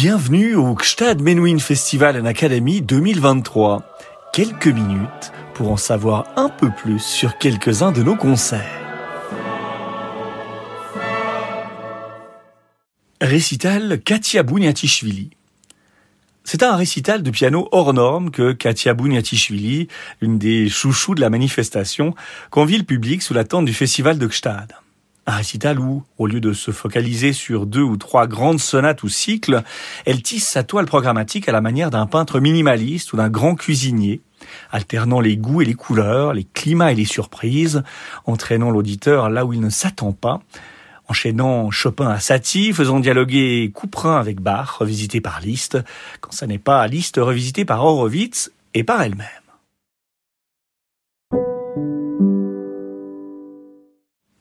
Bienvenue au Gstad Menuhin Festival and Academy 2023. Quelques minutes pour en savoir un peu plus sur quelques-uns de nos concerts. Récital Katia Bouniatishvili. C'est un récital de piano hors norme que Katia Bouniatishvili, l'une des chouchous de la manifestation, convie le public sous la tente du festival de Gstad. Un récital où, au lieu de se focaliser sur deux ou trois grandes sonates ou cycles, elle tisse sa toile programmatique à la manière d'un peintre minimaliste ou d'un grand cuisinier, alternant les goûts et les couleurs, les climats et les surprises, entraînant l'auditeur là où il ne s'attend pas, enchaînant Chopin à Satie, faisant dialoguer Couperin avec Bach, revisité par Liszt, quand ça n'est pas Liszt revisité par Horowitz et par elle-même.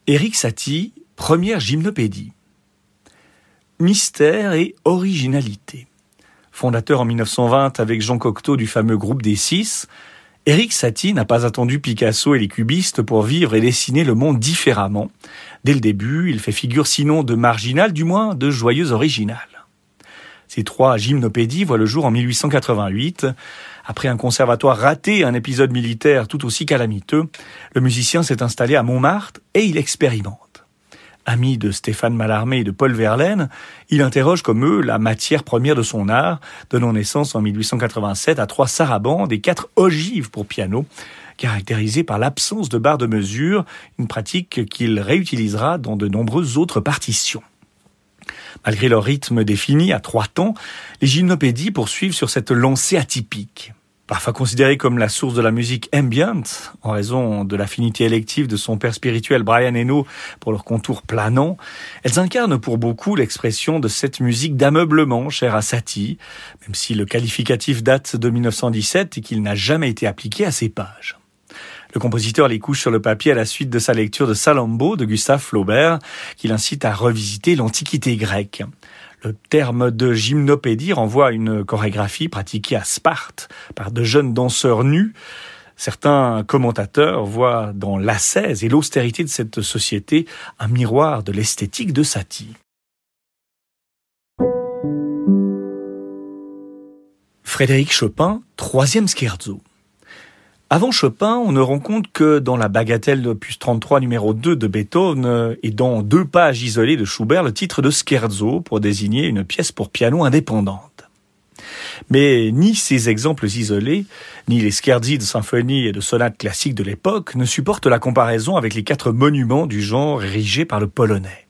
Éric Satie, première gymnopédie. Mystère et originalité. Fondateur en 1920 avec Jean Cocteau du fameux groupe des Six, Éric Satie n'a pas attendu Picasso et les cubistes pour vivre et dessiner le monde différemment. Dès le début, il fait figure sinon de marginal, du moins de joyeux original. Ces trois gymnopédies voient le jour en 1888. Après un conservatoire raté un épisode militaire tout aussi calamiteux, le musicien s'est installé à Montmartre et il expérimente. Ami de Stéphane Mallarmé et de Paul Verlaine, il interroge comme eux la matière première de son art, donnant naissance en 1887 à trois sarabandes et quatre ogives pour piano, caractérisées par l'absence de barres de mesure, une pratique qu'il réutilisera dans de nombreuses autres partitions. Malgré leur rythme défini à trois temps, les gymnopédies poursuivent sur cette lancée atypique. Parfois considérée comme la source de la musique ambient, en raison de l'affinité élective de son père spirituel Brian Eno pour leur contour planant, elles incarnent pour beaucoup l'expression de cette musique d'ameublement chère à Satie, même si le qualificatif date de 1917 et qu'il n'a jamais été appliqué à ces pages. Le compositeur les couche sur le papier à la suite de sa lecture de Salammbô de Gustave Flaubert, qui l'incite à revisiter l'Antiquité grecque. Le terme de gymnopédie renvoie à une chorégraphie pratiquée à Sparte par de jeunes danseurs nus. Certains commentateurs voient dans l'ascèse et l'austérité de cette société un miroir de l'esthétique de Satie. Frédéric Chopin, troisième scherzo. Avant Chopin, on ne rend compte que dans la bagatelle opus 33 numéro 2 de Beethoven euh, et dans deux pages isolées de Schubert le titre de scherzo pour désigner une pièce pour piano indépendante. Mais ni ces exemples isolés, ni les scherzi de symphonie et de sonates classiques de l'époque ne supportent la comparaison avec les quatre monuments du genre érigés par le polonais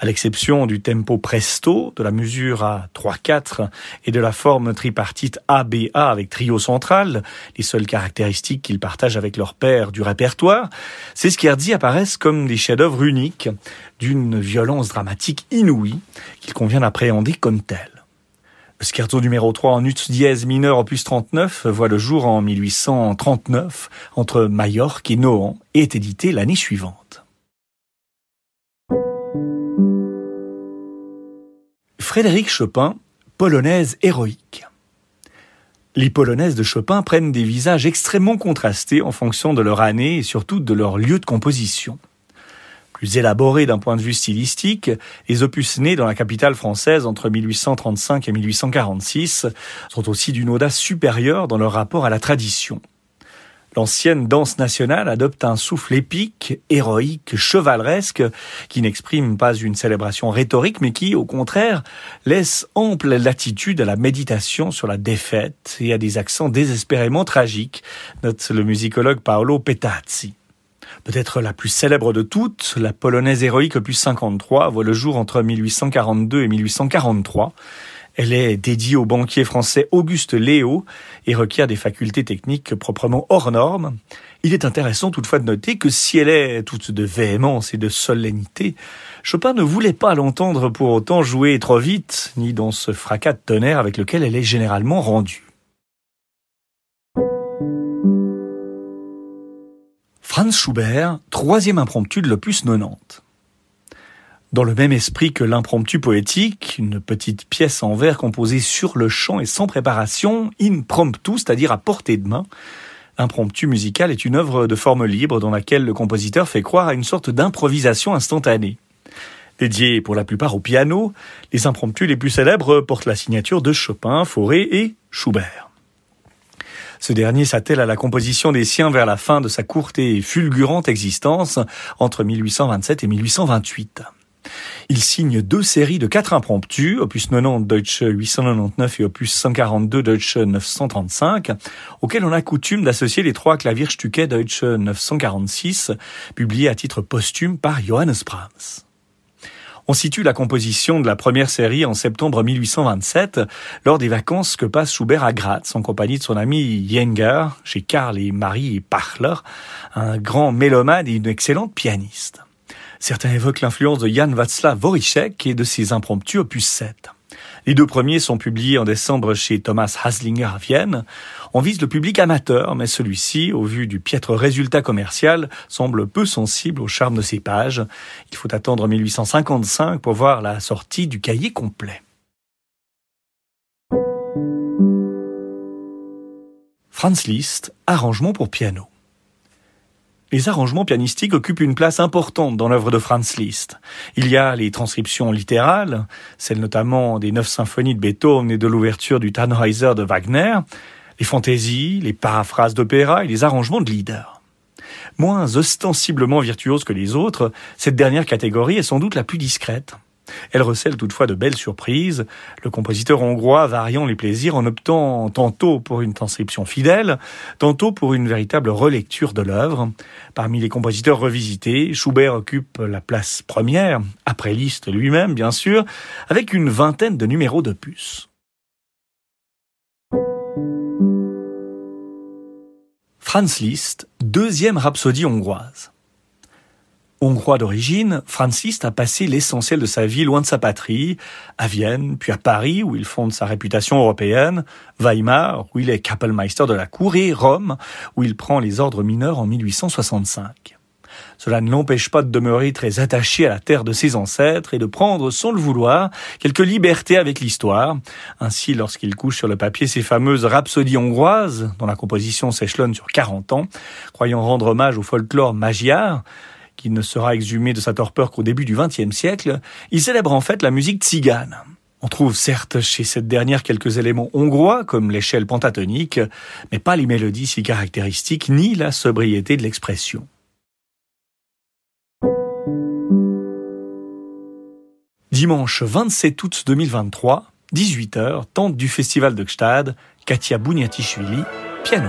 à l'exception du tempo presto, de la mesure à 3-4 et de la forme tripartite ABA avec trio central, les seules caractéristiques qu'ils partagent avec leur père du répertoire, ces scherzi apparaissent comme des chefs-d'œuvre uniques, d'une violence dramatique inouïe qu'il convient d'appréhender comme telle. Le scherzo numéro 3 en ut dièse mineur opus 39 voit le jour en 1839 entre Majorque et Nohant et est édité l'année suivante. Frédéric Chopin, polonaise héroïque. Les polonaises de Chopin prennent des visages extrêmement contrastés en fonction de leur année et surtout de leur lieu de composition. Plus élaborés d'un point de vue stylistique, les opus nés dans la capitale française entre 1835 et 1846 sont aussi d'une audace supérieure dans leur rapport à la tradition. L'ancienne danse nationale adopte un souffle épique, héroïque, chevaleresque, qui n'exprime pas une célébration rhétorique, mais qui, au contraire, laisse ample latitude à la méditation sur la défaite et à des accents désespérément tragiques, note le musicologue Paolo Petazzi. Peut-être la plus célèbre de toutes, la polonaise héroïque opus 53 voit le jour entre 1842 et 1843. Elle est dédiée au banquier français Auguste Léo et requiert des facultés techniques proprement hors normes. Il est intéressant toutefois de noter que si elle est toute de véhémence et de solennité, Chopin ne voulait pas l'entendre pour autant jouer trop vite, ni dans ce fracas de tonnerre avec lequel elle est généralement rendue. Franz Schubert, troisième impromptu de l'opus 90. Dans le même esprit que l'impromptu poétique, une petite pièce en vers composée sur le champ et sans préparation, impromptu, c'est-à-dire à portée de main, Impromptu musical est une œuvre de forme libre dans laquelle le compositeur fait croire à une sorte d'improvisation instantanée. Dédiés pour la plupart au piano, les impromptus les plus célèbres portent la signature de Chopin, Fauré et Schubert. Ce dernier s'attelle à la composition des siens vers la fin de sa courte et fulgurante existence entre 1827 et 1828. Il signe deux séries de quatre impromptus, opus 90 Deutsche 899 et opus 142 Deutsche 935, auxquels on a coutume d'associer les trois Klavierstücke Deutsche 946, publiés à titre posthume par Johannes Brahms. On situe la composition de la première série en septembre 1827, lors des vacances que passe Schubert à Graz, en compagnie de son ami Jenger, chez Karl et Marie Pachler, un grand mélomane et une excellente pianiste. Certains évoquent l'influence de Jan Václav Voríšek et de ses impromptus opus 7. Les deux premiers sont publiés en décembre chez Thomas Haslinger à Vienne. On vise le public amateur, mais celui-ci, au vu du piètre résultat commercial, semble peu sensible au charme de ces pages. Il faut attendre 1855 pour voir la sortie du cahier complet. Franz Liszt, arrangement pour piano les arrangements pianistiques occupent une place importante dans l'œuvre de Franz Liszt. Il y a les transcriptions littérales, celles notamment des neuf symphonies de Beethoven et de l'ouverture du Tannhäuser de Wagner, les fantaisies, les paraphrases d'opéra et les arrangements de leader. Moins ostensiblement virtuose que les autres, cette dernière catégorie est sans doute la plus discrète. Elle recèle toutefois de belles surprises, le compositeur hongrois variant les plaisirs en optant tantôt pour une transcription fidèle, tantôt pour une véritable relecture de l'œuvre. Parmi les compositeurs revisités, Schubert occupe la place première, après Liszt lui-même bien sûr, avec une vingtaine de numéros d'opus. Franz Liszt, deuxième rhapsodie hongroise. Hongrois d'origine, Franz Liszt a passé l'essentiel de sa vie loin de sa patrie, à Vienne, puis à Paris, où il fonde sa réputation européenne, Weimar, où il est Kapellmeister de la cour, et Rome, où il prend les ordres mineurs en 1865. Cela ne l'empêche pas de demeurer très attaché à la terre de ses ancêtres et de prendre, sans le vouloir, quelques libertés avec l'histoire. Ainsi, lorsqu'il couche sur le papier ses fameuses rhapsodies hongroises, dont la composition s'échelonne sur 40 ans, croyant rendre hommage au folklore magyar, qui ne sera exhumé de sa torpeur qu'au début du XXe siècle, il célèbre en fait la musique tzigane. On trouve certes chez cette dernière quelques éléments hongrois, comme l'échelle pentatonique, mais pas les mélodies si caractéristiques, ni la sobriété de l'expression. Dimanche 27 août 2023, 18h, tente du festival de Gstad, Katia Bouniatichvili, piano.